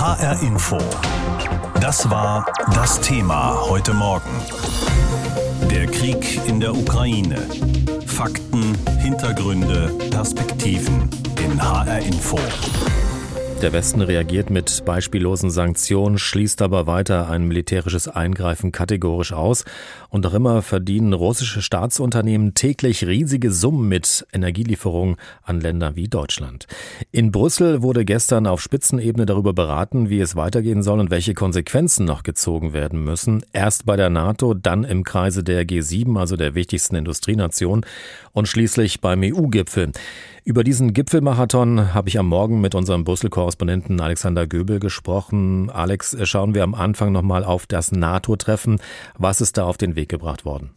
HR Info. Das war das Thema heute Morgen. Der Krieg in der Ukraine. Fakten, Hintergründe, Perspektiven in HR Info. Der Westen reagiert mit beispiellosen Sanktionen, schließt aber weiter ein militärisches Eingreifen kategorisch aus. Und auch immer verdienen russische Staatsunternehmen täglich riesige Summen mit Energielieferungen an Länder wie Deutschland. In Brüssel wurde gestern auf Spitzenebene darüber beraten, wie es weitergehen soll und welche Konsequenzen noch gezogen werden müssen. Erst bei der NATO, dann im Kreise der G7, also der wichtigsten Industrienation, und schließlich beim EU-Gipfel. Über diesen Gipfelmarathon habe ich am Morgen mit unserem Brüssel-Korrespondenten Alexander Göbel gesprochen. Alex, schauen wir am Anfang nochmal auf das NATO-Treffen. Was ist da auf den Weg gebracht worden?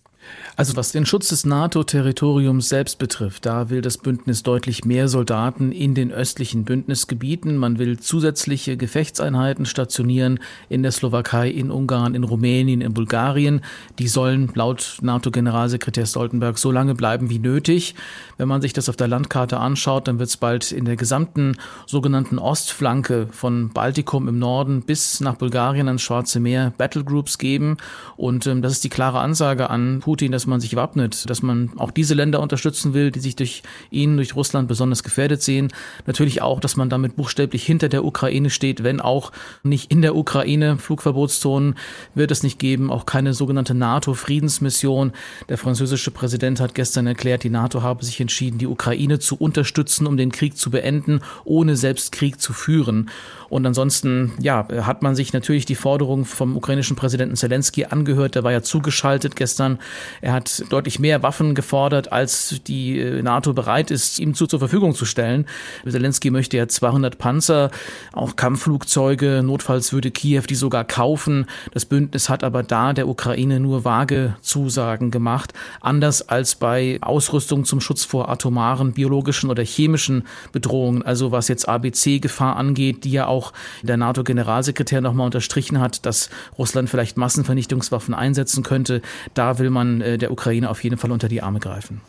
Also was den Schutz des NATO-Territoriums selbst betrifft, da will das Bündnis deutlich mehr Soldaten in den östlichen Bündnisgebieten. Man will zusätzliche Gefechtseinheiten stationieren in der Slowakei, in Ungarn, in Rumänien, in Bulgarien. Die sollen laut NATO-Generalsekretär Stoltenberg so lange bleiben wie nötig. Wenn man sich das auf der Landkarte anschaut, dann wird es bald in der gesamten sogenannten Ostflanke von Baltikum im Norden bis nach Bulgarien ans Schwarze Meer Battlegroups geben. Und ähm, das ist die klare Ansage an Putin Putin, dass man sich wappnet, dass man auch diese Länder unterstützen will, die sich durch ihn, durch Russland besonders gefährdet sehen. Natürlich auch, dass man damit buchstäblich hinter der Ukraine steht, wenn auch nicht in der Ukraine Flugverbotszonen wird es nicht geben, auch keine sogenannte NATO-Friedensmission. Der französische Präsident hat gestern erklärt, die NATO habe sich entschieden, die Ukraine zu unterstützen, um den Krieg zu beenden, ohne selbst Krieg zu führen. Und ansonsten, ja, hat man sich natürlich die Forderung vom ukrainischen Präsidenten Zelensky angehört. Der war ja zugeschaltet gestern. Er hat deutlich mehr Waffen gefordert, als die äh, NATO bereit ist, ihm zu, zur Verfügung zu stellen. Zelensky möchte ja 200 Panzer, auch Kampfflugzeuge. Notfalls würde Kiew die sogar kaufen. Das Bündnis hat aber da der Ukraine nur vage Zusagen gemacht. Anders als bei Ausrüstung zum Schutz vor atomaren, biologischen oder chemischen Bedrohungen. Also was jetzt ABC-Gefahr angeht, die ja auch der NATO-Generalsekretär nochmal unterstrichen hat, dass Russland vielleicht Massenvernichtungswaffen einsetzen könnte. Da will man äh, der Ukraine auf jeden Fall unter die Arme greifen.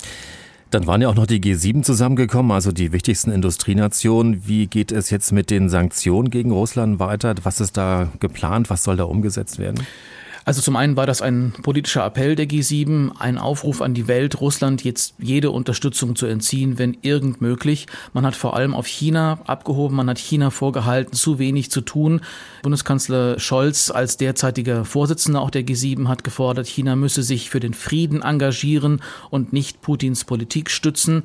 Dann waren ja auch noch die G7 zusammengekommen, also die wichtigsten Industrienationen. Wie geht es jetzt mit den Sanktionen gegen Russland weiter? Was ist da geplant? Was soll da umgesetzt werden? Also zum einen war das ein politischer Appell der G7, ein Aufruf an die Welt, Russland jetzt jede Unterstützung zu entziehen, wenn irgend möglich. Man hat vor allem auf China abgehoben, man hat China vorgehalten, zu wenig zu tun. Bundeskanzler Scholz als derzeitiger Vorsitzender auch der G7 hat gefordert, China müsse sich für den Frieden engagieren und nicht Putins Politik stützen.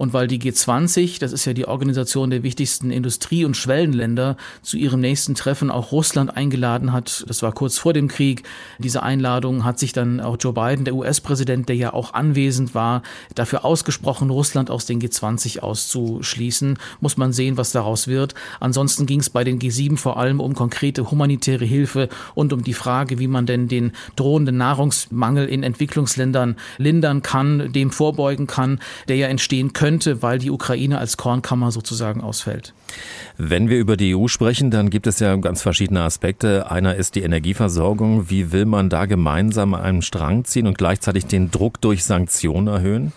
Und weil die G20, das ist ja die Organisation der wichtigsten Industrie- und Schwellenländer, zu ihrem nächsten Treffen auch Russland eingeladen hat, das war kurz vor dem Krieg, diese Einladung hat sich dann auch Joe Biden, der US-Präsident, der ja auch anwesend war, dafür ausgesprochen, Russland aus den G20 auszuschließen. Muss man sehen, was daraus wird. Ansonsten ging es bei den G7 vor allem um konkrete humanitäre Hilfe und um die Frage, wie man denn den drohenden Nahrungsmangel in Entwicklungsländern lindern kann, dem vorbeugen kann, der ja entstehen könnte könnte, weil die Ukraine als Kornkammer sozusagen ausfällt. Wenn wir über die EU sprechen, dann gibt es ja ganz verschiedene Aspekte. Einer ist die Energieversorgung. Wie will man da gemeinsam einen Strang ziehen und gleichzeitig den Druck durch Sanktionen erhöhen?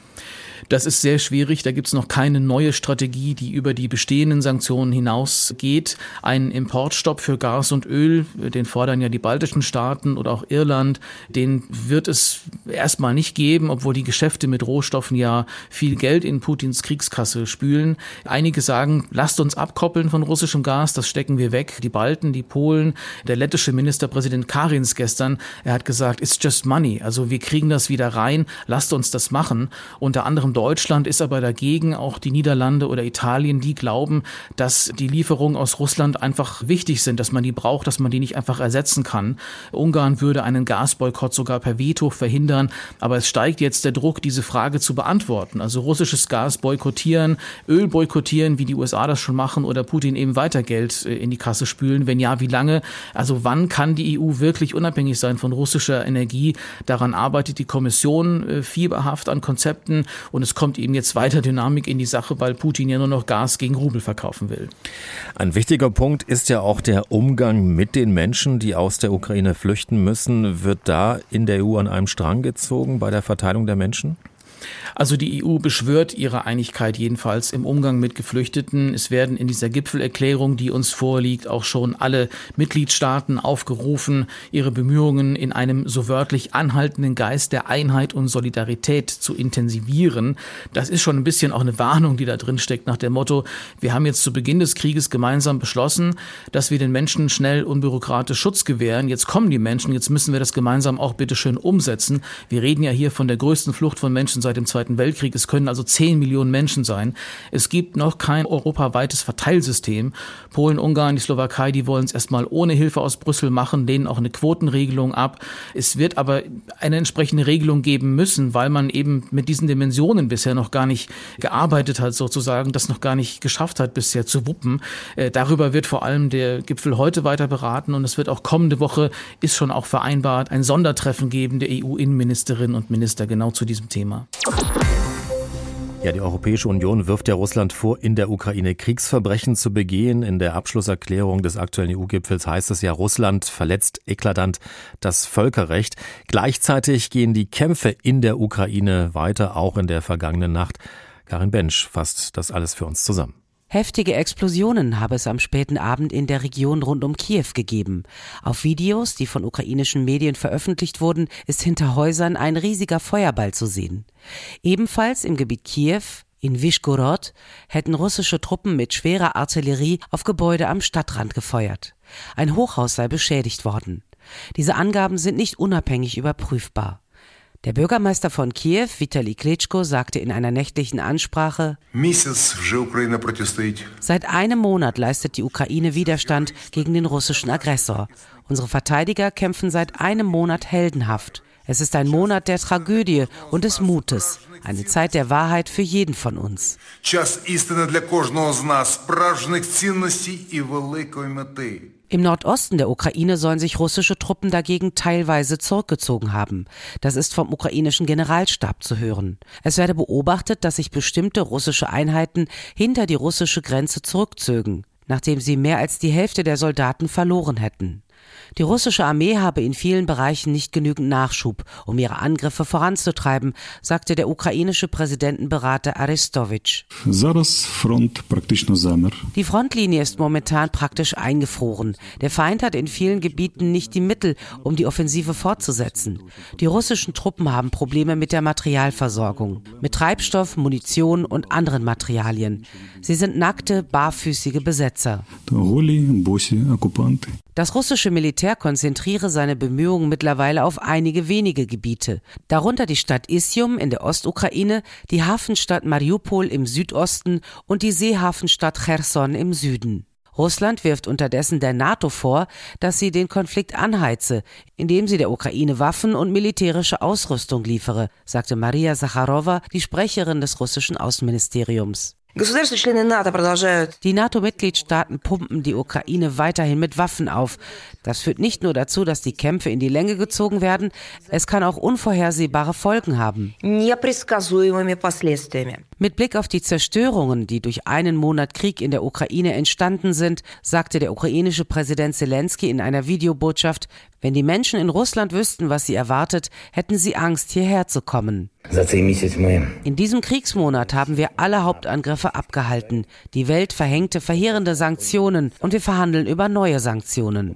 Das ist sehr schwierig. Da gibt es noch keine neue Strategie, die über die bestehenden Sanktionen hinausgeht. Ein Importstopp für Gas und Öl, den fordern ja die baltischen Staaten oder auch Irland, den wird es erstmal nicht geben, obwohl die Geschäfte mit Rohstoffen ja viel Geld in Putins Kriegskasse spülen. Einige sagen, lasst uns abkoppeln von russischem Gas, das stecken wir weg. Die Balten, die Polen, der lettische Ministerpräsident Karins gestern, er hat gesagt, it's just money. Also wir kriegen das wieder rein, lasst uns das machen. Unter anderem Deutschland ist aber dagegen, auch die Niederlande oder Italien, die glauben, dass die Lieferungen aus Russland einfach wichtig sind, dass man die braucht, dass man die nicht einfach ersetzen kann. Ungarn würde einen Gasboykott sogar per Veto verhindern, aber es steigt jetzt der Druck, diese Frage zu beantworten. Also russisches Gas boykottieren, Öl boykottieren, wie die USA das schon machen, oder Putin eben weiter Geld äh, in die Kasse spülen. Wenn ja, wie lange? Also wann kann die EU wirklich unabhängig sein von russischer Energie? Daran arbeitet die Kommission äh, fieberhaft an Konzepten und es kommt eben jetzt weiter Dynamik in die Sache, weil Putin ja nur noch Gas gegen Rubel verkaufen will. Ein wichtiger Punkt ist ja auch der Umgang mit den Menschen, die aus der Ukraine flüchten müssen. Wird da in der EU an einem Strang gezogen bei der Verteilung der Menschen? Also die EU beschwört ihre Einigkeit jedenfalls im Umgang mit Geflüchteten. Es werden in dieser Gipfelerklärung, die uns vorliegt, auch schon alle Mitgliedstaaten aufgerufen, ihre Bemühungen in einem so wörtlich anhaltenden Geist der Einheit und Solidarität zu intensivieren. Das ist schon ein bisschen auch eine Warnung, die da drin steckt, nach dem Motto, wir haben jetzt zu Beginn des Krieges gemeinsam beschlossen, dass wir den Menschen schnell unbürokratisch Schutz gewähren. Jetzt kommen die Menschen, jetzt müssen wir das gemeinsam auch bitteschön umsetzen. Wir reden ja hier von der größten Flucht von Menschen seit dem Zweiten Weltkrieg. Es können also zehn Millionen Menschen sein. Es gibt noch kein europaweites Verteilsystem. Polen, Ungarn, die Slowakei, die wollen es erstmal ohne Hilfe aus Brüssel machen, lehnen auch eine Quotenregelung ab. Es wird aber eine entsprechende Regelung geben müssen, weil man eben mit diesen Dimensionen bisher noch gar nicht gearbeitet hat, sozusagen, das noch gar nicht geschafft hat, bisher zu wuppen. Äh, darüber wird vor allem der Gipfel heute weiter beraten und es wird auch kommende Woche, ist schon auch vereinbart, ein Sondertreffen geben der EU-Innenministerinnen und Minister genau zu diesem Thema. Ja, die Europäische Union wirft ja Russland vor, in der Ukraine Kriegsverbrechen zu begehen. In der Abschlusserklärung des aktuellen EU-Gipfels heißt es ja, Russland verletzt eklatant das Völkerrecht. Gleichzeitig gehen die Kämpfe in der Ukraine weiter, auch in der vergangenen Nacht. Karin Bensch fasst das alles für uns zusammen. Heftige Explosionen habe es am späten Abend in der Region rund um Kiew gegeben. Auf Videos, die von ukrainischen Medien veröffentlicht wurden, ist hinter Häusern ein riesiger Feuerball zu sehen. Ebenfalls im Gebiet Kiew, in Wischgorod, hätten russische Truppen mit schwerer Artillerie auf Gebäude am Stadtrand gefeuert. Ein Hochhaus sei beschädigt worden. Diese Angaben sind nicht unabhängig überprüfbar. Der Bürgermeister von Kiew, Vitali Klitschko, sagte in einer nächtlichen Ansprache, Seit einem Monat leistet die Ukraine Widerstand gegen den russischen Aggressor. Unsere Verteidiger kämpfen seit einem Monat heldenhaft. Es ist ein Monat der Tragödie und des Mutes, eine Zeit der Wahrheit für jeden von uns. Im Nordosten der Ukraine sollen sich russische Truppen dagegen teilweise zurückgezogen haben. Das ist vom ukrainischen Generalstab zu hören. Es werde beobachtet, dass sich bestimmte russische Einheiten hinter die russische Grenze zurückzögen, nachdem sie mehr als die Hälfte der Soldaten verloren hätten. Die russische Armee habe in vielen Bereichen nicht genügend Nachschub, um ihre Angriffe voranzutreiben, sagte der ukrainische Präsidentenberater Aristowitsch. Die Frontlinie ist momentan praktisch eingefroren. Der Feind hat in vielen Gebieten nicht die Mittel, um die Offensive fortzusetzen. Die russischen Truppen haben Probleme mit der Materialversorgung, mit Treibstoff, Munition und anderen Materialien. Sie sind nackte, barfüßige Besetzer. Das russische Militär konzentriere seine Bemühungen mittlerweile auf einige wenige Gebiete, darunter die Stadt Isium in der Ostukraine, die Hafenstadt Mariupol im Südosten und die Seehafenstadt Cherson im Süden. Russland wirft unterdessen der NATO vor, dass sie den Konflikt anheize, indem sie der Ukraine Waffen und militärische Ausrüstung liefere, sagte Maria Sacharowa, die Sprecherin des russischen Außenministeriums. Die NATO-Mitgliedstaaten pumpen die Ukraine weiterhin mit Waffen auf. Das führt nicht nur dazu, dass die Kämpfe in die Länge gezogen werden, es kann auch unvorhersehbare Folgen haben. Mit Blick auf die Zerstörungen, die durch einen Monat Krieg in der Ukraine entstanden sind, sagte der ukrainische Präsident Zelensky in einer Videobotschaft, wenn die Menschen in Russland wüssten, was sie erwartet, hätten sie Angst, hierher zu kommen. In diesem Kriegsmonat haben wir alle Hauptangriffe abgehalten. Die Welt verhängte verheerende Sanktionen und wir verhandeln über neue Sanktionen.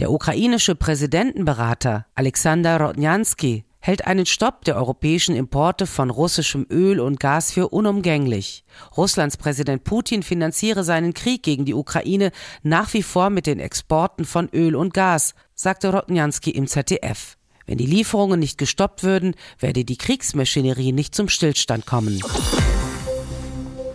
Der ukrainische Präsidentenberater Alexander Rodnjansky hält einen Stopp der europäischen Importe von russischem Öl und Gas für unumgänglich. Russlands Präsident Putin finanziere seinen Krieg gegen die Ukraine nach wie vor mit den Exporten von Öl und Gas, sagte Rodnjansky im ZDF. Wenn die Lieferungen nicht gestoppt würden, werde die Kriegsmaschinerie nicht zum Stillstand kommen.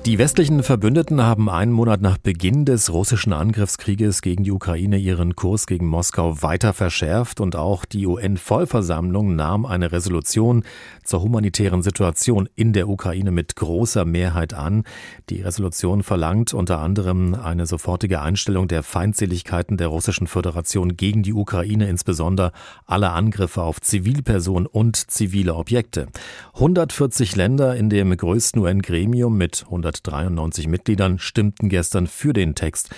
Die westlichen Verbündeten haben einen Monat nach Beginn des russischen Angriffskrieges gegen die Ukraine ihren Kurs gegen Moskau weiter verschärft und auch die UN-Vollversammlung nahm eine Resolution zur humanitären Situation in der Ukraine mit großer Mehrheit an. Die Resolution verlangt unter anderem eine sofortige Einstellung der Feindseligkeiten der russischen Föderation gegen die Ukraine, insbesondere alle Angriffe auf Zivilpersonen und zivile Objekte. 140 Länder in dem größten UN-Gremium mit 100 193 Mitgliedern stimmten gestern für den Text.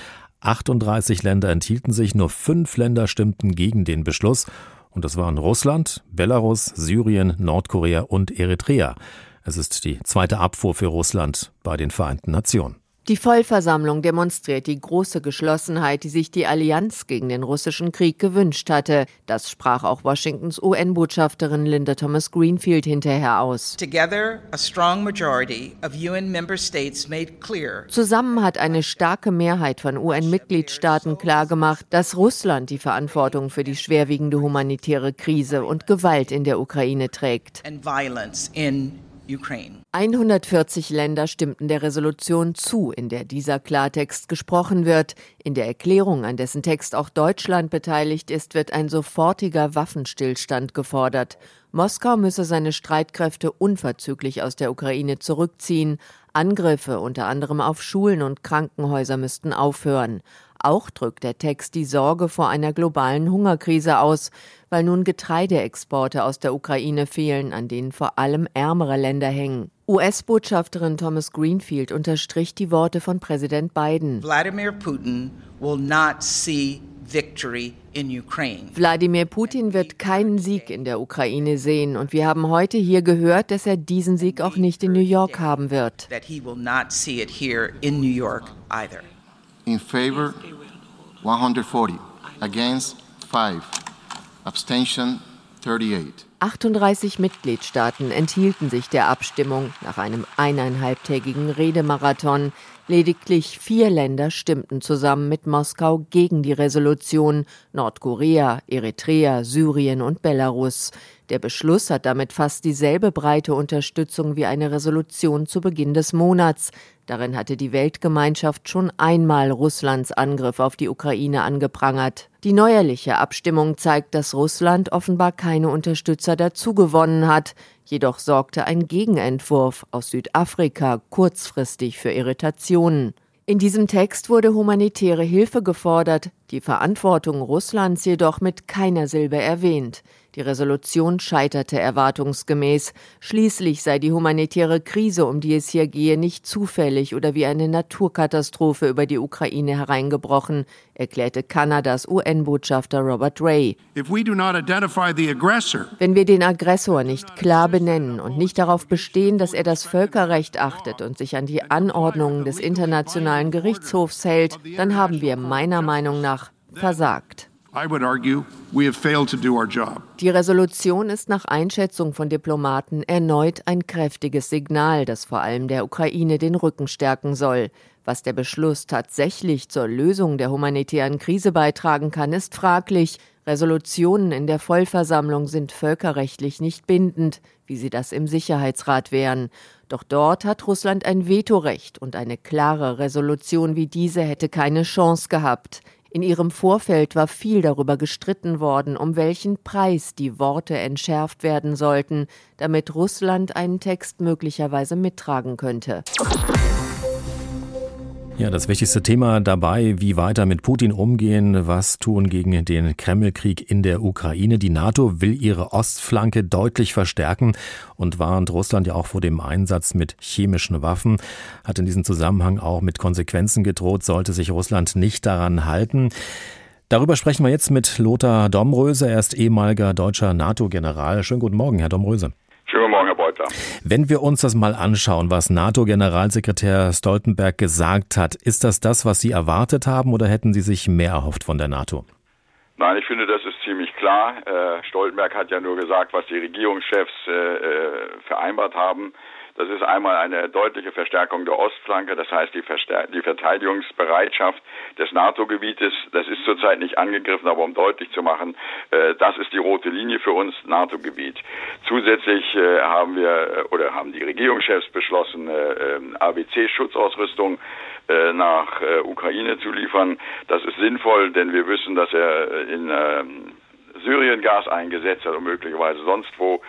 38 Länder enthielten sich, nur fünf Länder stimmten gegen den Beschluss. Und das waren Russland, Belarus, Syrien, Nordkorea und Eritrea. Es ist die zweite Abfuhr für Russland bei den Vereinten Nationen. Die Vollversammlung demonstriert die große Geschlossenheit, die sich die Allianz gegen den russischen Krieg gewünscht hatte. Das sprach auch Washingtons UN-Botschafterin Linda Thomas Greenfield hinterher aus. Zusammen hat eine starke Mehrheit von UN-Mitgliedstaaten klargemacht, dass Russland die Verantwortung für die schwerwiegende humanitäre Krise und Gewalt in der Ukraine trägt. 140 Länder stimmten der Resolution zu, in der dieser Klartext gesprochen wird. In der Erklärung, an dessen Text auch Deutschland beteiligt ist, wird ein sofortiger Waffenstillstand gefordert. Moskau müsse seine Streitkräfte unverzüglich aus der Ukraine zurückziehen. Angriffe unter anderem auf Schulen und Krankenhäuser müssten aufhören. Auch drückt der Text die Sorge vor einer globalen Hungerkrise aus, weil nun Getreideexporte aus der Ukraine fehlen, an denen vor allem ärmere Länder hängen. US-Botschafterin Thomas Greenfield unterstrich die Worte von Präsident Biden. Wladimir Putin will not see victory Wladimir Putin wird keinen Sieg in der Ukraine sehen und wir haben heute hier gehört, dass er diesen Sieg auch nicht in New York haben wird. In favor 140, against 5, abstention 38. 38 Mitgliedstaaten enthielten sich der Abstimmung nach einem eineinhalbtägigen Redemarathon. Lediglich vier Länder stimmten zusammen mit Moskau gegen die Resolution Nordkorea, Eritrea, Syrien und Belarus. Der Beschluss hat damit fast dieselbe breite Unterstützung wie eine Resolution zu Beginn des Monats. Darin hatte die Weltgemeinschaft schon einmal Russlands Angriff auf die Ukraine angeprangert. Die neuerliche Abstimmung zeigt, dass Russland offenbar keine Unterstützer dazugewonnen hat. Jedoch sorgte ein Gegenentwurf aus Südafrika kurzfristig für Irritationen. In diesem Text wurde humanitäre Hilfe gefordert, die Verantwortung Russlands jedoch mit keiner Silbe erwähnt. Die Resolution scheiterte erwartungsgemäß. Schließlich sei die humanitäre Krise, um die es hier gehe, nicht zufällig oder wie eine Naturkatastrophe über die Ukraine hereingebrochen, erklärte Kanadas UN-Botschafter Robert Ray. Wenn wir den Aggressor nicht klar benennen und nicht darauf bestehen, dass er das Völkerrecht achtet und sich an die Anordnungen des Internationalen Gerichtshofs hält, dann haben wir meiner Meinung nach versagt. Die Resolution ist nach Einschätzung von Diplomaten erneut ein kräftiges Signal, das vor allem der Ukraine den Rücken stärken soll. Was der Beschluss tatsächlich zur Lösung der humanitären Krise beitragen kann, ist fraglich. Resolutionen in der Vollversammlung sind völkerrechtlich nicht bindend, wie sie das im Sicherheitsrat wären. Doch dort hat Russland ein Vetorecht und eine klare Resolution wie diese hätte keine Chance gehabt. In ihrem Vorfeld war viel darüber gestritten worden, um welchen Preis die Worte entschärft werden sollten, damit Russland einen Text möglicherweise mittragen könnte. Ja, das wichtigste Thema dabei, wie weiter mit Putin umgehen, was tun gegen den Kremlkrieg in der Ukraine. Die NATO will ihre Ostflanke deutlich verstärken und warnt Russland ja auch vor dem Einsatz mit chemischen Waffen, hat in diesem Zusammenhang auch mit Konsequenzen gedroht, sollte sich Russland nicht daran halten. Darüber sprechen wir jetzt mit Lothar Domröse. Er ist ehemaliger deutscher NATO-General. Schönen guten Morgen, Herr Domröse. Beutler. Wenn wir uns das mal anschauen, was NATO-Generalsekretär Stoltenberg gesagt hat, ist das das, was Sie erwartet haben oder hätten Sie sich mehr erhofft von der NATO? Nein, ich finde, das ist ziemlich klar. Äh, Stoltenberg hat ja nur gesagt, was die Regierungschefs äh, äh vereinbart haben. Das ist einmal eine deutliche Verstärkung der Ostflanke, das heißt die, Verstär die Verteidigungsbereitschaft des NATO-Gebietes. Das ist zurzeit nicht angegriffen, aber um deutlich zu machen, äh, das ist die rote Linie für uns, NATO-Gebiet. Zusätzlich äh, haben wir äh, oder haben die Regierungschefs beschlossen, äh, ähm, ABC-Schutzausrüstung äh, nach äh, Ukraine zu liefern. Das ist sinnvoll, denn wir wissen, dass er in ähm, Syrien Gas eingesetzt hat und möglicherweise sonst wo.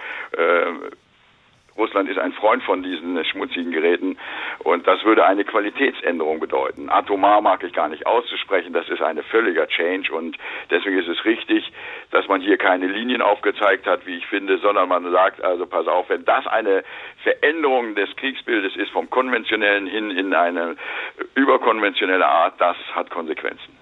Russland ist ein Freund von diesen schmutzigen Geräten und das würde eine Qualitätsänderung bedeuten. Atomar mag ich gar nicht auszusprechen, das ist ein völliger Change und deswegen ist es richtig, dass man hier keine Linien aufgezeigt hat, wie ich finde, sondern man sagt, also pass auf, wenn das eine Veränderung des Kriegsbildes ist vom konventionellen hin in eine überkonventionelle Art, das hat Konsequenzen.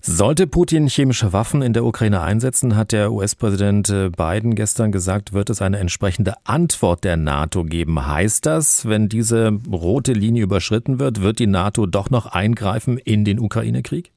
Sollte Putin chemische Waffen in der Ukraine einsetzen, hat der US-Präsident äh, Biden gestern gesagt, wird es eine entsprechende Antwort der NATO geben. Heißt das, wenn diese rote Linie überschritten wird, wird die NATO doch noch eingreifen in den Ukraine-Krieg?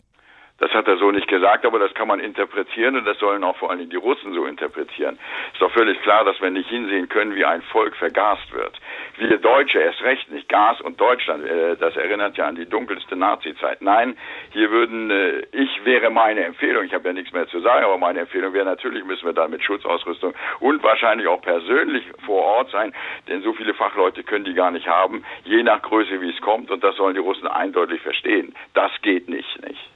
Das hat er so nicht gesagt, aber das kann man interpretieren und das sollen auch vor allem die Russen so interpretieren. Ist doch völlig klar, dass wir nicht hinsehen können, wie ein Volk vergast wird. Wir Deutsche erst recht nicht. Gas und Deutschland, äh, das erinnert ja an die dunkelste Nazi-Zeit. Nein, hier würden, äh, ich wäre meine Empfehlung, ich habe ja nichts mehr zu sagen, aber meine Empfehlung wäre natürlich, müssen wir da mit Schutzausrüstung und wahrscheinlich auch persönlich vor Ort sein, denn so viele Fachleute können die gar nicht haben, je nach Größe, wie es kommt und das sollen die Russen eindeutig verstehen. Das geht nicht, nicht.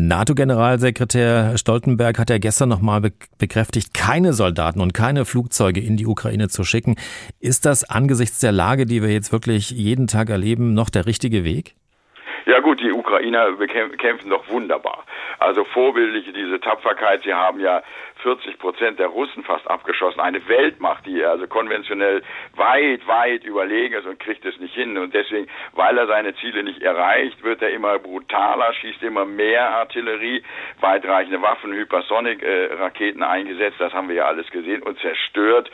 NATO-Generalsekretär Stoltenberg hat ja gestern nochmal bekräftigt, keine Soldaten und keine Flugzeuge in die Ukraine zu schicken. Ist das angesichts der Lage, die wir jetzt wirklich jeden Tag erleben, noch der richtige Weg? Ja gut, die Ukrainer kämpfen doch wunderbar. Also vorbildlich diese Tapferkeit. Sie haben ja 40 Prozent der Russen fast abgeschossen. Eine Weltmacht, die also konventionell weit, weit überlegen ist und kriegt es nicht hin. Und deswegen, weil er seine Ziele nicht erreicht, wird er immer brutaler, schießt immer mehr Artillerie, weitreichende Waffen, Hypersonic-Raketen eingesetzt. Das haben wir ja alles gesehen und zerstört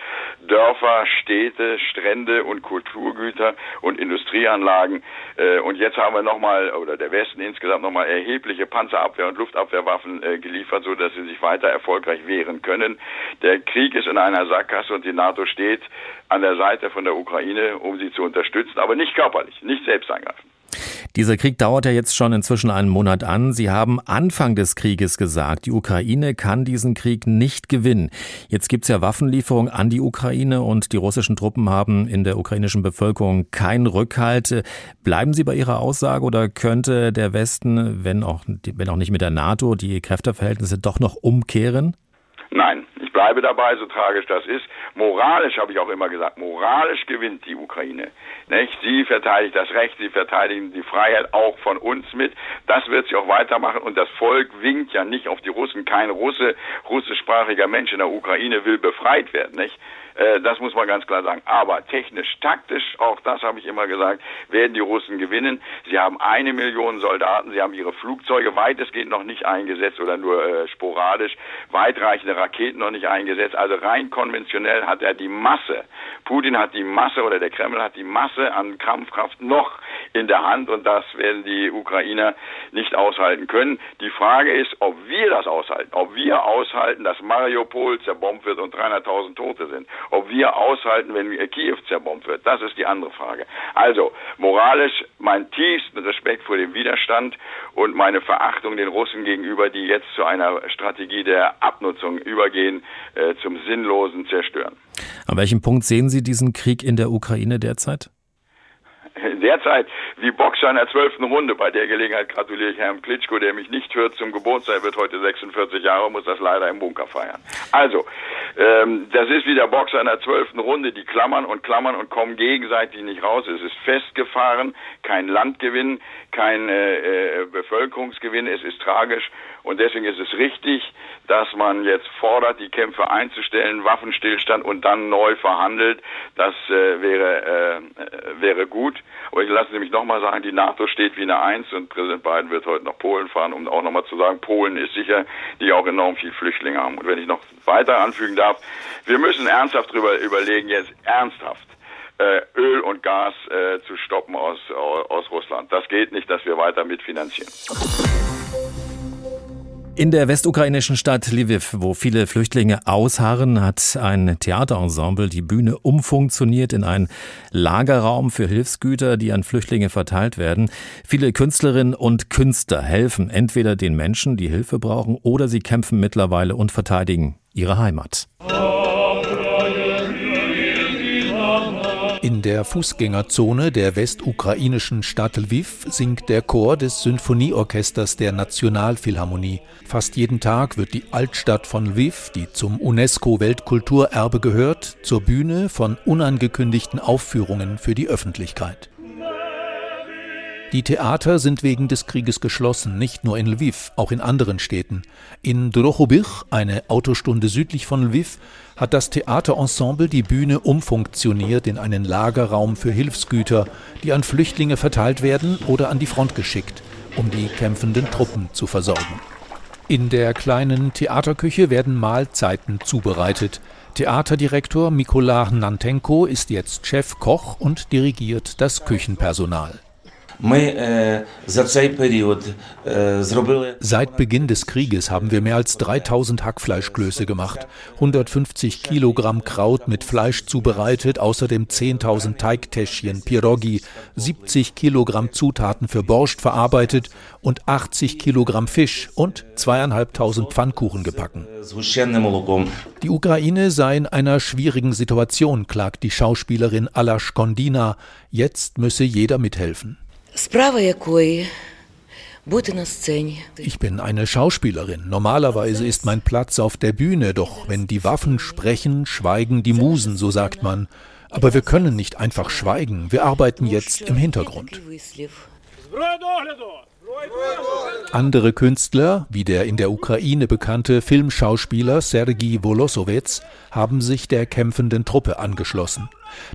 Dörfer, Städte, Strände und Kulturgüter und Industrieanlagen. Äh, und jetzt haben wir nochmal, oder der Westen insgesamt nochmal erhebliche Panzerabwehr- und Luftabwehrwaffen äh, geliefert, so dass sie sich weiter erfolgreich wehren können. Der Krieg ist in einer Sackgasse und die NATO steht an der Seite von der Ukraine, um sie zu unterstützen, aber nicht körperlich, nicht selbst angreifen. Dieser Krieg dauert ja jetzt schon inzwischen einen Monat an. Sie haben Anfang des Krieges gesagt, die Ukraine kann diesen Krieg nicht gewinnen. Jetzt gibt es ja Waffenlieferungen an die Ukraine und die russischen Truppen haben in der ukrainischen Bevölkerung keinen Rückhalt. Bleiben Sie bei Ihrer Aussage oder könnte der Westen, wenn auch, wenn auch nicht mit der NATO, die Kräfteverhältnisse doch noch umkehren? Nein, bleibe dabei, so tragisch das ist. Moralisch habe ich auch immer gesagt, moralisch gewinnt die Ukraine. Nicht? Sie verteidigt das Recht, sie verteidigen die Freiheit auch von uns mit. Das wird sie auch weitermachen und das Volk winkt ja nicht auf die Russen. Kein Russe, russischsprachiger Mensch in der Ukraine will befreit werden. Nicht? Äh, das muss man ganz klar sagen. Aber technisch, taktisch, auch das habe ich immer gesagt, werden die Russen gewinnen. Sie haben eine Million Soldaten, sie haben ihre Flugzeuge weitestgehend noch nicht eingesetzt oder nur äh, sporadisch, weitreichende Raketen noch nicht eingesetzt. Also rein konventionell hat er die Masse. Putin hat die Masse oder der Kreml hat die Masse an Kampfkraft noch in der Hand und das werden die Ukrainer nicht aushalten können. Die Frage ist, ob wir das aushalten, ob wir aushalten, dass Mariupol zerbombt wird und 300.000 Tote sind ob wir aushalten, wenn Kiew zerbombt wird, das ist die andere Frage. Also, moralisch mein tiefsten Respekt vor dem Widerstand und meine Verachtung den Russen gegenüber, die jetzt zu einer Strategie der Abnutzung übergehen, äh, zum sinnlosen Zerstören. An welchem Punkt sehen Sie diesen Krieg in der Ukraine derzeit? derzeit wie Boxer in der zwölften Runde. Bei der Gelegenheit gratuliere ich Herrn Klitschko, der mich nicht hört zum Geburtstag, wird heute 46 Jahre, muss das leider im Bunker feiern. Also, ähm, das ist wie der Boxer in der zwölften Runde, die klammern und klammern und kommen gegenseitig nicht raus. Es ist festgefahren, kein Landgewinn, kein äh, äh, Bevölkerungsgewinn, es ist tragisch und deswegen ist es richtig, dass man jetzt fordert, die Kämpfe einzustellen, Waffenstillstand und dann neu verhandelt. Das äh, wäre, äh, wäre gut. Aber ich lasse nämlich nochmal sagen, die NATO steht wie eine Eins und Präsident Biden wird heute nach Polen fahren, um auch nochmal zu sagen, Polen ist sicher, die auch enorm viel Flüchtlinge haben. Und wenn ich noch weiter anfügen darf, wir müssen ernsthaft darüber überlegen, jetzt ernsthaft, äh, Öl und Gas äh, zu stoppen aus, aus Russland. Das geht nicht, dass wir weiter mitfinanzieren. In der westukrainischen Stadt Lviv, wo viele Flüchtlinge ausharren, hat ein Theaterensemble die Bühne umfunktioniert in einen Lagerraum für Hilfsgüter, die an Flüchtlinge verteilt werden. Viele Künstlerinnen und Künstler helfen entweder den Menschen, die Hilfe brauchen, oder sie kämpfen mittlerweile und verteidigen ihre Heimat. In der Fußgängerzone der westukrainischen Stadt Lviv singt der Chor des Sinfonieorchesters der Nationalphilharmonie. Fast jeden Tag wird die Altstadt von Lviv, die zum UNESCO-Weltkulturerbe gehört, zur Bühne von unangekündigten Aufführungen für die Öffentlichkeit. Die Theater sind wegen des Krieges geschlossen, nicht nur in Lviv, auch in anderen Städten. In Drohobych, eine Autostunde südlich von Lviv, hat das Theaterensemble die Bühne umfunktioniert in einen Lagerraum für Hilfsgüter, die an Flüchtlinge verteilt werden oder an die Front geschickt, um die kämpfenden Truppen zu versorgen. In der kleinen Theaterküche werden Mahlzeiten zubereitet. Theaterdirektor Mikola Nantenko ist jetzt Chefkoch und dirigiert das Küchenpersonal. Seit Beginn des Krieges haben wir mehr als 3000 Hackfleischklöße gemacht, 150 Kilogramm Kraut mit Fleisch zubereitet, außerdem 10.000 Teigtäschchen, Pirogi, 70 Kilogramm Zutaten für Borscht verarbeitet und 80 Kilogramm Fisch und zweieinhalbtausend Pfannkuchen gebacken. Die Ukraine sei in einer schwierigen Situation, klagt die Schauspielerin Alash Kondina. Jetzt müsse jeder mithelfen. Ich bin eine Schauspielerin. Normalerweise ist mein Platz auf der Bühne, doch wenn die Waffen sprechen, schweigen die Musen, so sagt man. Aber wir können nicht einfach schweigen. Wir arbeiten jetzt im Hintergrund. Andere Künstler, wie der in der Ukraine bekannte Filmschauspieler Sergei Volosowetz, haben sich der kämpfenden Truppe angeschlossen.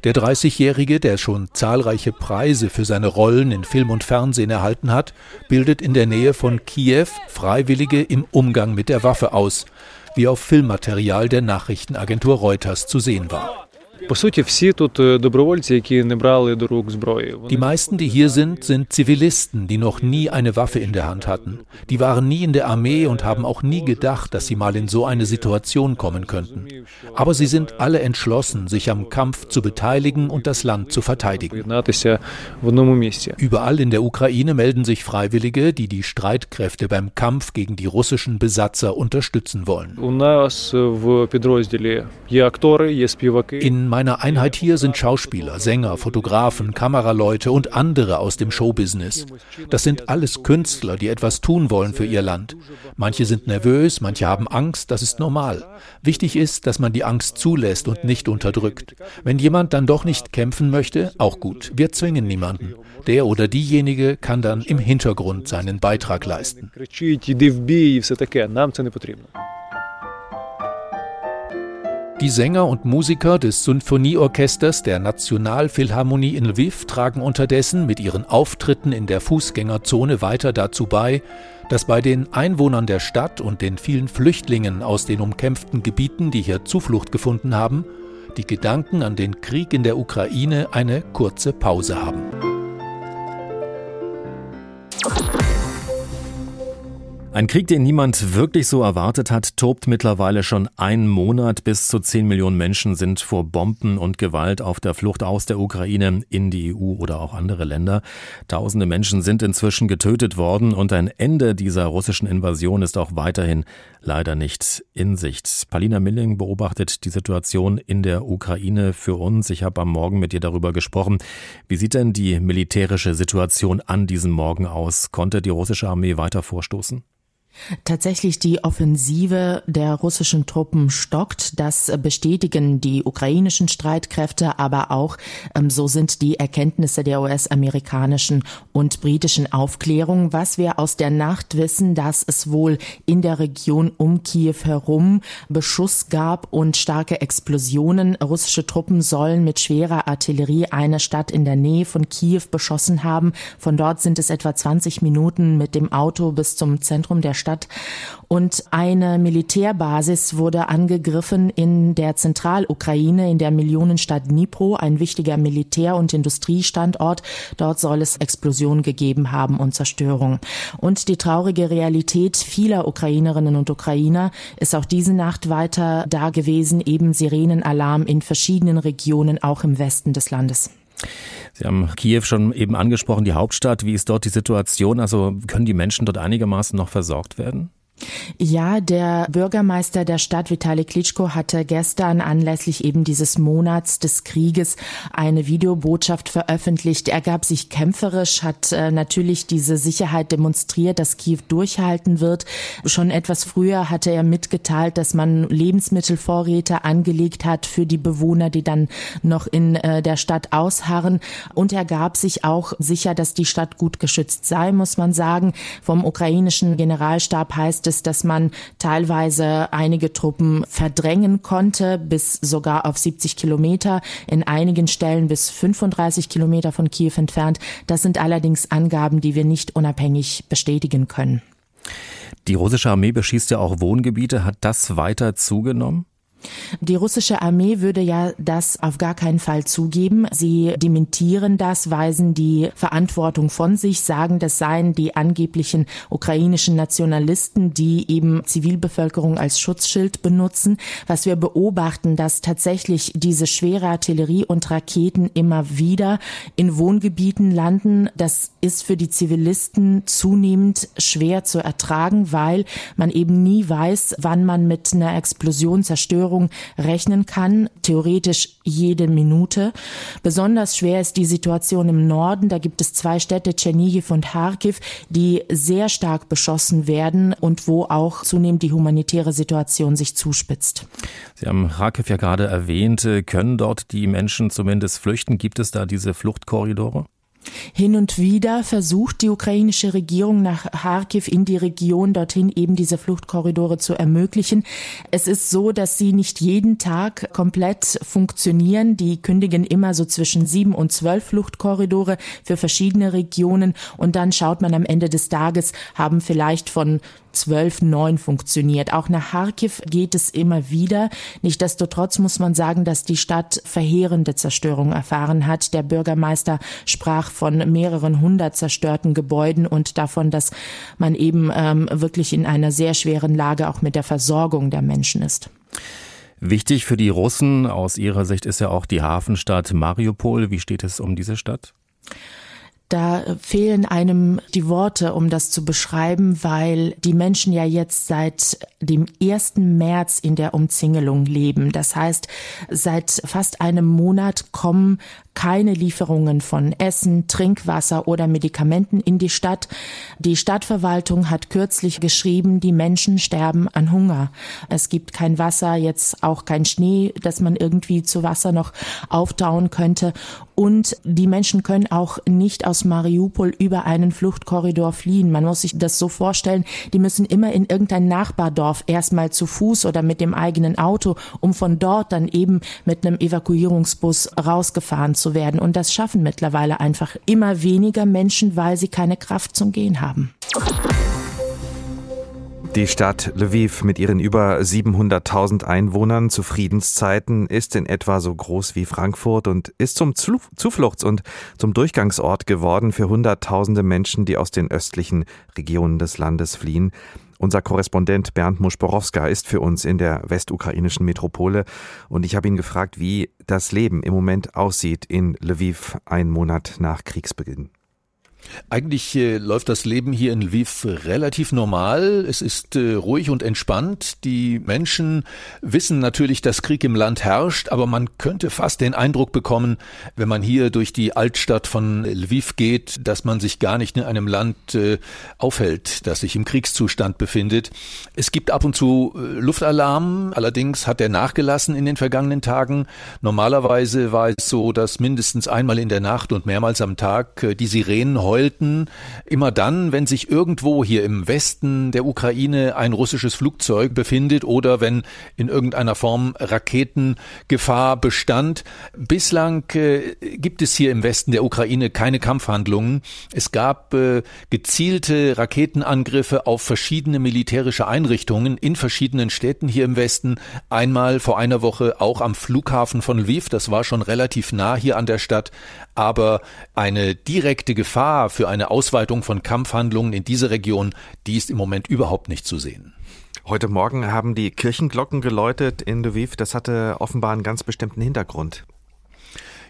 Der 30-Jährige, der schon zahlreiche Preise für seine Rollen in Film und Fernsehen erhalten hat, bildet in der Nähe von Kiew Freiwillige im Umgang mit der Waffe aus, wie auf Filmmaterial der Nachrichtenagentur Reuters zu sehen war. Die meisten, die hier sind, sind Zivilisten, die noch nie eine Waffe in der Hand hatten. Die waren nie in der Armee und haben auch nie gedacht, dass sie mal in so eine Situation kommen könnten. Aber sie sind alle entschlossen, sich am Kampf zu beteiligen und das Land zu verteidigen. Überall in der Ukraine melden sich Freiwillige, die die Streitkräfte beim Kampf gegen die russischen Besatzer unterstützen wollen. In meiner Einheit hier sind Schauspieler, Sänger, Fotografen, Kameraleute und andere aus dem Showbusiness. Das sind alles Künstler, die etwas tun wollen für ihr Land. Manche sind nervös, manche haben Angst, das ist normal. Wichtig ist, dass man die Angst zulässt und nicht unterdrückt. Wenn jemand dann doch nicht kämpfen möchte, auch gut. Wir zwingen niemanden. Der oder diejenige kann dann im Hintergrund seinen Beitrag leisten. Die Sänger und Musiker des Sinfonieorchesters der Nationalphilharmonie in Lviv tragen unterdessen mit ihren Auftritten in der Fußgängerzone weiter dazu bei, dass bei den Einwohnern der Stadt und den vielen Flüchtlingen aus den umkämpften Gebieten, die hier Zuflucht gefunden haben, die Gedanken an den Krieg in der Ukraine eine kurze Pause haben. Ein Krieg, den niemand wirklich so erwartet hat, tobt mittlerweile schon einen Monat. Bis zu 10 Millionen Menschen sind vor Bomben und Gewalt auf der Flucht aus der Ukraine in die EU oder auch andere Länder. Tausende Menschen sind inzwischen getötet worden und ein Ende dieser russischen Invasion ist auch weiterhin leider nicht in Sicht. Palina Milling beobachtet die Situation in der Ukraine für uns. Ich habe am Morgen mit ihr darüber gesprochen. Wie sieht denn die militärische Situation an diesem Morgen aus? Konnte die russische Armee weiter vorstoßen? Tatsächlich die Offensive der russischen Truppen stockt. Das bestätigen die ukrainischen Streitkräfte, aber auch ähm, so sind die Erkenntnisse der US-amerikanischen und britischen Aufklärung. Was wir aus der Nacht wissen, dass es wohl in der Region um Kiew herum Beschuss gab und starke Explosionen. Russische Truppen sollen mit schwerer Artillerie eine Stadt in der Nähe von Kiew beschossen haben. Von dort sind es etwa 20 Minuten mit dem Auto bis zum Zentrum der Stadt. Und eine Militärbasis wurde angegriffen in der Zentralukraine, in der Millionenstadt Dnipro, ein wichtiger Militär- und Industriestandort. Dort soll es Explosionen gegeben haben und Zerstörung. Und die traurige Realität vieler Ukrainerinnen und Ukrainer ist auch diese Nacht weiter da gewesen, eben Sirenenalarm in verschiedenen Regionen, auch im Westen des Landes. Sie haben Kiew schon eben angesprochen, die Hauptstadt. Wie ist dort die Situation? Also können die Menschen dort einigermaßen noch versorgt werden? Ja, der Bürgermeister der Stadt Vitali Klitschko hatte gestern anlässlich eben dieses Monats des Krieges eine Videobotschaft veröffentlicht. Er gab sich kämpferisch, hat äh, natürlich diese Sicherheit demonstriert, dass Kiew durchhalten wird. Schon etwas früher hatte er mitgeteilt, dass man Lebensmittelvorräte angelegt hat für die Bewohner, die dann noch in äh, der Stadt ausharren. Und er gab sich auch sicher, dass die Stadt gut geschützt sei, muss man sagen. Vom ukrainischen Generalstab heißt es, dass man teilweise einige Truppen verdrängen konnte, bis sogar auf 70 Kilometer, in einigen Stellen bis 35 Kilometer von Kiew entfernt. Das sind allerdings Angaben, die wir nicht unabhängig bestätigen können. Die russische Armee beschießt ja auch Wohngebiete. Hat das weiter zugenommen? Die russische Armee würde ja das auf gar keinen Fall zugeben. Sie dementieren das, weisen die Verantwortung von sich, sagen, das seien die angeblichen ukrainischen Nationalisten, die eben Zivilbevölkerung als Schutzschild benutzen. Was wir beobachten, dass tatsächlich diese schwere Artillerie und Raketen immer wieder in Wohngebieten landen. Das ist für die Zivilisten zunehmend schwer zu ertragen, weil man eben nie weiß, wann man mit einer Explosion, Zerstörung Zerstörung rechnen kann, theoretisch jede Minute. Besonders schwer ist die Situation im Norden. Da gibt es zwei Städte, Tschernigiv und Kharkiv, die sehr stark beschossen werden und wo auch zunehmend die humanitäre Situation sich zuspitzt. Sie haben Kharkiv ja gerade erwähnt. Können dort die Menschen zumindest flüchten? Gibt es da diese Fluchtkorridore? Hin und wieder versucht die ukrainische Regierung nach Kharkiv in die Region dorthin eben diese Fluchtkorridore zu ermöglichen. Es ist so, dass sie nicht jeden Tag komplett funktionieren. Die kündigen immer so zwischen sieben und zwölf Fluchtkorridore für verschiedene Regionen und dann schaut man am Ende des Tages, haben vielleicht von 12.9 funktioniert. Auch nach Kharkiv geht es immer wieder. Nichtsdestotrotz muss man sagen, dass die Stadt verheerende Zerstörung erfahren hat. Der Bürgermeister sprach von mehreren hundert zerstörten Gebäuden und davon, dass man eben ähm, wirklich in einer sehr schweren Lage auch mit der Versorgung der Menschen ist. Wichtig für die Russen aus ihrer Sicht ist ja auch die Hafenstadt Mariupol. Wie steht es um diese Stadt? Da fehlen einem die Worte, um das zu beschreiben, weil die Menschen ja jetzt seit dem 1. März in der Umzingelung leben. Das heißt, seit fast einem Monat kommen keine Lieferungen von Essen, Trinkwasser oder Medikamenten in die Stadt. Die Stadtverwaltung hat kürzlich geschrieben, die Menschen sterben an Hunger. Es gibt kein Wasser, jetzt auch kein Schnee, dass man irgendwie zu Wasser noch auftauen könnte. Und die Menschen können auch nicht aus Mariupol über einen Fluchtkorridor fliehen. Man muss sich das so vorstellen, die müssen immer in irgendein Nachbardorf erstmal zu Fuß oder mit dem eigenen Auto, um von dort dann eben mit einem Evakuierungsbus rausgefahren zu werden. Und das schaffen mittlerweile einfach immer weniger Menschen, weil sie keine Kraft zum Gehen haben. Die Stadt Lviv mit ihren über 700.000 Einwohnern zu Friedenszeiten ist in etwa so groß wie Frankfurt und ist zum Zufluchts- und zum Durchgangsort geworden für Hunderttausende Menschen, die aus den östlichen Regionen des Landes fliehen. Unser Korrespondent Bernd Muschborowska ist für uns in der westukrainischen Metropole und ich habe ihn gefragt, wie das Leben im Moment aussieht in Lviv, einen Monat nach Kriegsbeginn. Eigentlich äh, läuft das Leben hier in Lviv relativ normal. Es ist äh, ruhig und entspannt. Die Menschen wissen natürlich, dass Krieg im Land herrscht, aber man könnte fast den Eindruck bekommen, wenn man hier durch die Altstadt von Lviv geht, dass man sich gar nicht in einem Land äh, aufhält, das sich im Kriegszustand befindet. Es gibt ab und zu äh, Luftalarm, allerdings hat er nachgelassen in den vergangenen Tagen. Normalerweise war es so, dass mindestens einmal in der Nacht und mehrmals am Tag äh, die Sirenen heulten, immer dann, wenn sich irgendwo hier im Westen der Ukraine ein russisches Flugzeug befindet oder wenn in irgendeiner Form Raketengefahr bestand. Bislang äh, gibt es hier im Westen der Ukraine keine Kampfhandlungen. Es gab äh, gezielte Raketenangriffe auf verschiedene militärische Einrichtungen in verschiedenen Städten hier im Westen. Einmal vor einer Woche auch am Flughafen von Lviv, das war schon relativ nah hier an der Stadt, aber eine direkte Gefahr Gefahr für eine Ausweitung von Kampfhandlungen in diese Region, die ist im Moment überhaupt nicht zu sehen. Heute Morgen haben die Kirchenglocken geläutet in Lviv. Das hatte offenbar einen ganz bestimmten Hintergrund.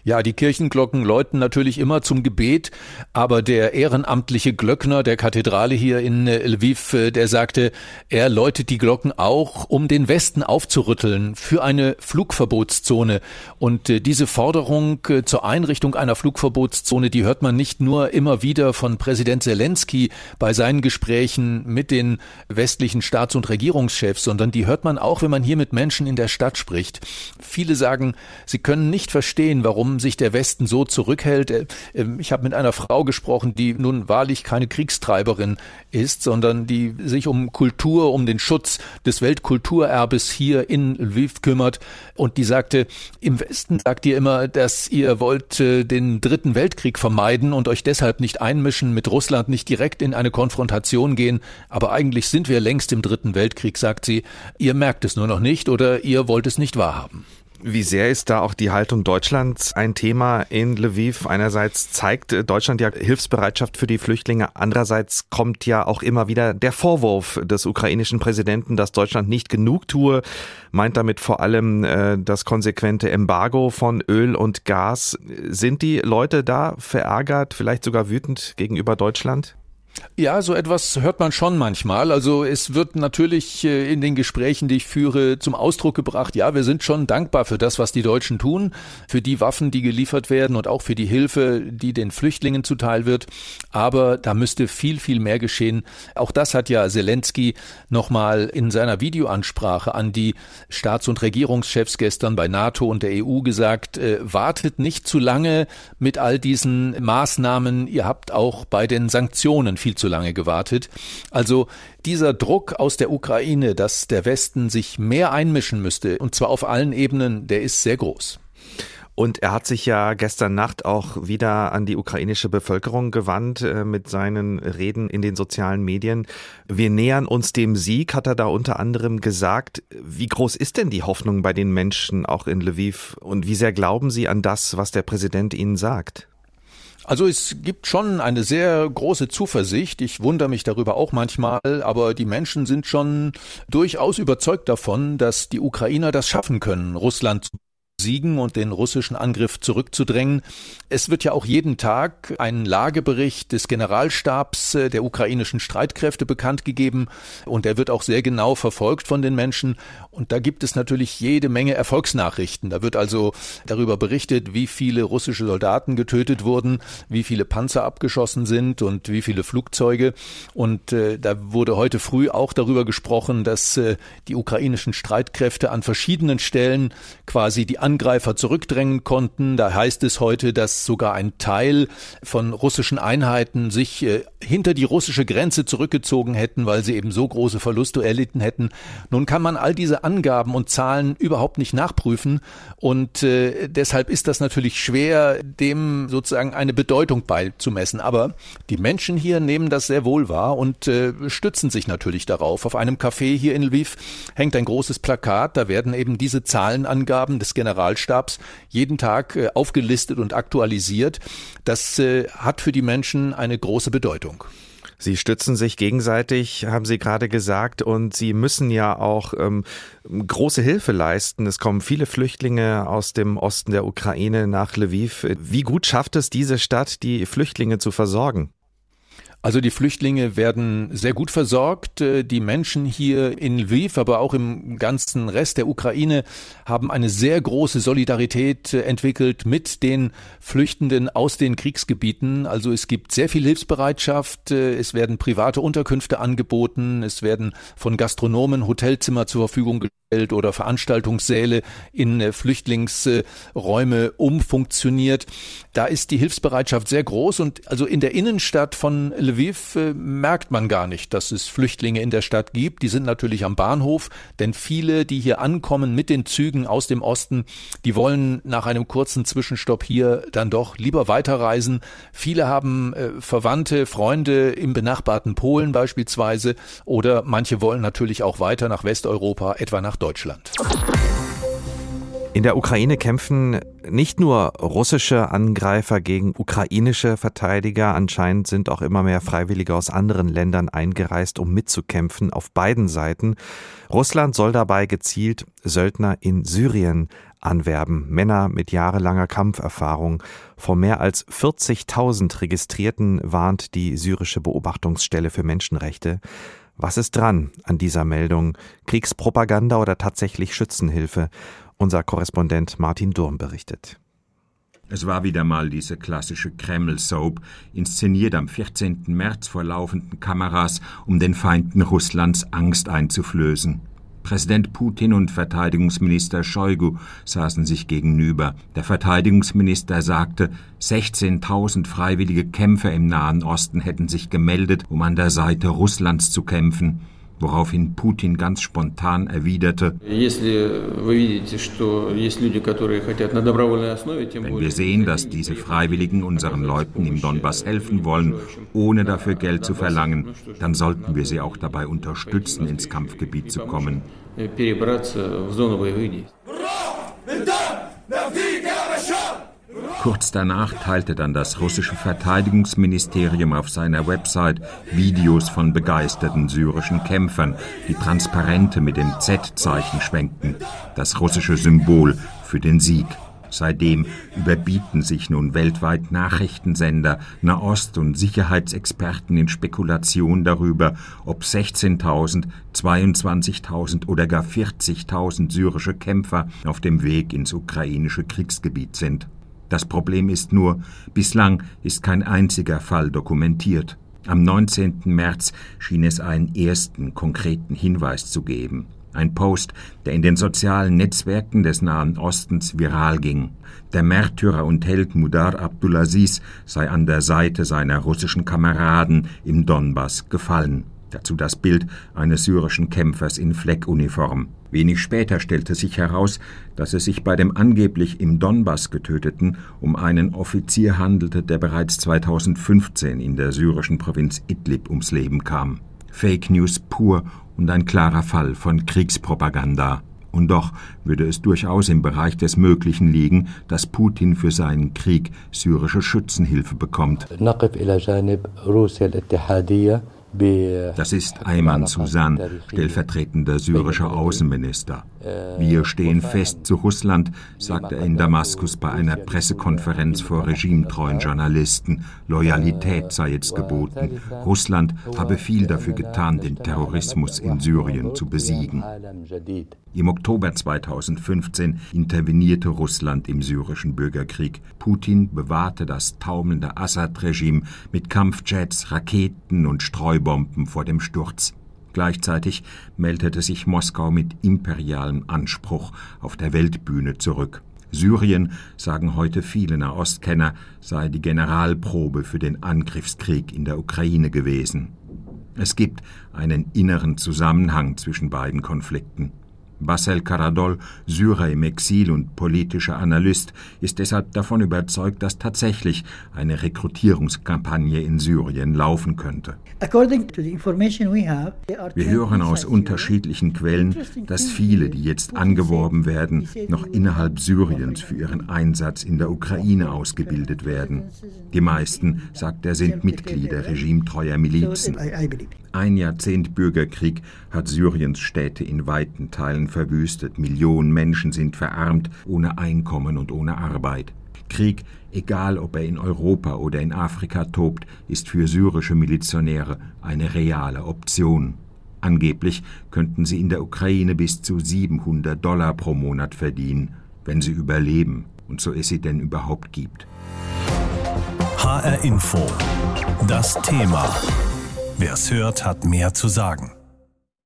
Ja, die Kirchenglocken läuten natürlich immer zum Gebet, aber der ehrenamtliche Glöckner der Kathedrale hier in äh, Lviv, äh, der sagte, er läutet die Glocken auch, um den Westen aufzurütteln für eine Flugverbotszone. Und äh, diese Forderung zur Einrichtung einer Flugverbotszone, die hört man nicht nur immer wieder von Präsident Zelensky bei seinen Gesprächen mit den westlichen Staats- und Regierungschefs, sondern die hört man auch, wenn man hier mit Menschen in der Stadt spricht. Viele sagen, sie können nicht verstehen, warum sich der Westen so zurückhält. Äh, ähm, ich habe mit einer Frau gesprochen, die nun wahrlich keine Kriegstreiberin ist, sondern die sich um Kultur, um den Schutz des Weltkulturerbes hier in Lviv kümmert. Und die sagte, im Westen sagt ihr immer, dass ihr wollt äh, den dritten Weltkrieg vermeiden und euch deshalb nicht einmischen, mit Russland nicht direkt in eine Konfrontation gehen. Aber eigentlich sind wir längst im dritten Weltkrieg, sagt sie. Ihr merkt es nur noch nicht oder ihr wollt es nicht wahrhaben. Wie sehr ist da auch die Haltung Deutschlands ein Thema in Lviv? Einerseits zeigt Deutschland ja Hilfsbereitschaft für die Flüchtlinge, andererseits kommt ja auch immer wieder der Vorwurf des ukrainischen Präsidenten, dass Deutschland nicht genug tue, meint damit vor allem äh, das konsequente Embargo von Öl und Gas. Sind die Leute da verärgert, vielleicht sogar wütend gegenüber Deutschland? Ja, so etwas hört man schon manchmal. Also es wird natürlich äh, in den Gesprächen, die ich führe, zum Ausdruck gebracht, ja, wir sind schon dankbar für das, was die Deutschen tun, für die Waffen, die geliefert werden und auch für die Hilfe, die den Flüchtlingen zuteil wird. Aber da müsste viel, viel mehr geschehen. Auch das hat ja Zelensky nochmal in seiner Videoansprache an die Staats- und Regierungschefs gestern bei NATO und der EU gesagt, äh, wartet nicht zu lange mit all diesen Maßnahmen. Ihr habt auch bei den Sanktionen viel zu lange gewartet. Also dieser Druck aus der Ukraine, dass der Westen sich mehr einmischen müsste, und zwar auf allen Ebenen, der ist sehr groß. Und er hat sich ja gestern Nacht auch wieder an die ukrainische Bevölkerung gewandt äh, mit seinen Reden in den sozialen Medien. Wir nähern uns dem Sieg, hat er da unter anderem gesagt. Wie groß ist denn die Hoffnung bei den Menschen auch in Lviv? Und wie sehr glauben Sie an das, was der Präsident Ihnen sagt? Also es gibt schon eine sehr große Zuversicht. Ich wundere mich darüber auch manchmal, aber die Menschen sind schon durchaus überzeugt davon, dass die Ukrainer das schaffen können, Russland zu siegen und den russischen Angriff zurückzudrängen. Es wird ja auch jeden Tag ein Lagebericht des Generalstabs äh, der ukrainischen Streitkräfte bekannt gegeben und der wird auch sehr genau verfolgt von den Menschen. Und da gibt es natürlich jede Menge Erfolgsnachrichten. Da wird also darüber berichtet, wie viele russische Soldaten getötet wurden, wie viele Panzer abgeschossen sind und wie viele Flugzeuge. Und äh, da wurde heute früh auch darüber gesprochen, dass äh, die ukrainischen Streitkräfte an verschiedenen Stellen quasi die Angreifer zurückdrängen konnten. Da heißt es heute, dass sogar ein Teil von russischen Einheiten sich äh, hinter die russische Grenze zurückgezogen hätten, weil sie eben so große Verluste erlitten hätten. Nun kann man all diese Angaben und Zahlen überhaupt nicht nachprüfen und äh, deshalb ist das natürlich schwer, dem sozusagen eine Bedeutung beizumessen. Aber die Menschen hier nehmen das sehr wohl wahr und äh, stützen sich natürlich darauf. Auf einem Café hier in Lviv hängt ein großes Plakat, da werden eben diese Zahlenangaben des Generals Generalstabs jeden Tag äh, aufgelistet und aktualisiert. Das äh, hat für die Menschen eine große Bedeutung. Sie stützen sich gegenseitig, haben Sie gerade gesagt, und Sie müssen ja auch ähm, große Hilfe leisten. Es kommen viele Flüchtlinge aus dem Osten der Ukraine nach Lviv. Wie gut schafft es diese Stadt, die Flüchtlinge zu versorgen? Also die Flüchtlinge werden sehr gut versorgt. Äh, die Menschen hier in Lviv, aber auch im ganzen Rest der Ukraine haben eine sehr große Solidarität äh, entwickelt mit den Flüchtenden aus den Kriegsgebieten. Also es gibt sehr viel Hilfsbereitschaft. Äh, es werden private Unterkünfte angeboten. Es werden von Gastronomen Hotelzimmer zur Verfügung gestellt oder Veranstaltungssäle in Flüchtlingsräume umfunktioniert. Da ist die Hilfsbereitschaft sehr groß und also in der Innenstadt von Lviv äh, merkt man gar nicht, dass es Flüchtlinge in der Stadt gibt. Die sind natürlich am Bahnhof, denn viele, die hier ankommen mit den Zügen aus dem Osten, die wollen nach einem kurzen Zwischenstopp hier dann doch lieber weiterreisen. Viele haben äh, Verwandte, Freunde im benachbarten Polen beispielsweise oder manche wollen natürlich auch weiter nach Westeuropa, etwa nach Deutschland. In der Ukraine kämpfen nicht nur russische Angreifer gegen ukrainische Verteidiger, anscheinend sind auch immer mehr Freiwillige aus anderen Ländern eingereist, um mitzukämpfen auf beiden Seiten. Russland soll dabei gezielt Söldner in Syrien anwerben, Männer mit jahrelanger Kampferfahrung. Vor mehr als 40.000 Registrierten warnt die syrische Beobachtungsstelle für Menschenrechte. Was ist dran an dieser Meldung? Kriegspropaganda oder tatsächlich Schützenhilfe? Unser Korrespondent Martin Durm berichtet. Es war wieder mal diese klassische Kreml-Soap, inszeniert am 14. März vor laufenden Kameras, um den Feinden Russlands Angst einzuflößen. Präsident Putin und Verteidigungsminister Shoigu saßen sich gegenüber. Der Verteidigungsminister sagte, 16.000 freiwillige Kämpfer im Nahen Osten hätten sich gemeldet, um an der Seite Russlands zu kämpfen woraufhin Putin ganz spontan erwiderte, Wenn wir sehen, dass diese Freiwilligen unseren Leuten im Donbass helfen wollen, ohne dafür Geld zu verlangen, dann sollten wir sie auch dabei unterstützen, ins Kampfgebiet zu kommen. Kurz danach teilte dann das russische Verteidigungsministerium auf seiner Website Videos von begeisterten syrischen Kämpfern, die Transparente mit dem Z-Zeichen schwenkten, das russische Symbol für den Sieg. Seitdem überbieten sich nun weltweit Nachrichtensender, Nahost- und Sicherheitsexperten in Spekulation darüber, ob 16.000, 22.000 oder gar 40.000 syrische Kämpfer auf dem Weg ins ukrainische Kriegsgebiet sind. Das Problem ist nur, bislang ist kein einziger Fall dokumentiert. Am 19. März schien es einen ersten konkreten Hinweis zu geben. Ein Post, der in den sozialen Netzwerken des Nahen Ostens viral ging. Der Märtyrer und Held Mudar Abdulaziz sei an der Seite seiner russischen Kameraden im Donbass gefallen. Dazu das Bild eines syrischen Kämpfers in Fleckuniform. Wenig später stellte sich heraus, dass es sich bei dem angeblich im Donbass getöteten um einen Offizier handelte, der bereits 2015 in der syrischen Provinz Idlib ums Leben kam. Fake News pur und ein klarer Fall von Kriegspropaganda. Und doch würde es durchaus im Bereich des Möglichen liegen, dass Putin für seinen Krieg syrische Schützenhilfe bekommt. Das ist Ayman Susan, stellvertretender syrischer Außenminister. Wir stehen fest zu Russland, sagte er in Damaskus bei einer Pressekonferenz vor regimetreuen Journalisten. Loyalität sei jetzt geboten. Russland habe viel dafür getan, den Terrorismus in Syrien zu besiegen. Im Oktober 2015 intervenierte Russland im syrischen Bürgerkrieg. Putin bewahrte das taumelnde Assad-Regime mit Kampfjets, Raketen und Streubomben vor dem Sturz. Gleichzeitig meldete sich Moskau mit imperialem Anspruch auf der Weltbühne zurück. Syrien, sagen heute viele Nahostkenner, sei die Generalprobe für den Angriffskrieg in der Ukraine gewesen. Es gibt einen inneren Zusammenhang zwischen beiden Konflikten. Basel Karadol, Syrer im Exil und politischer Analyst, ist deshalb davon überzeugt, dass tatsächlich eine Rekrutierungskampagne in Syrien laufen könnte. Wir hören aus unterschiedlichen Quellen, dass viele, die jetzt angeworben werden, noch innerhalb Syriens für ihren Einsatz in der Ukraine ausgebildet werden. Die meisten, sagt er, sind Mitglieder regimetreuer Milizen. Ein Jahrzehnt Bürgerkrieg hat Syriens Städte in weiten Teilen verwüstet. Millionen Menschen sind verarmt, ohne Einkommen und ohne Arbeit. Krieg, egal ob er in Europa oder in Afrika tobt, ist für syrische Milizionäre eine reale Option. Angeblich könnten sie in der Ukraine bis zu 700 Dollar pro Monat verdienen, wenn sie überleben und so es sie denn überhaupt gibt. HR Info. Das Thema. Wer es hört, hat mehr zu sagen.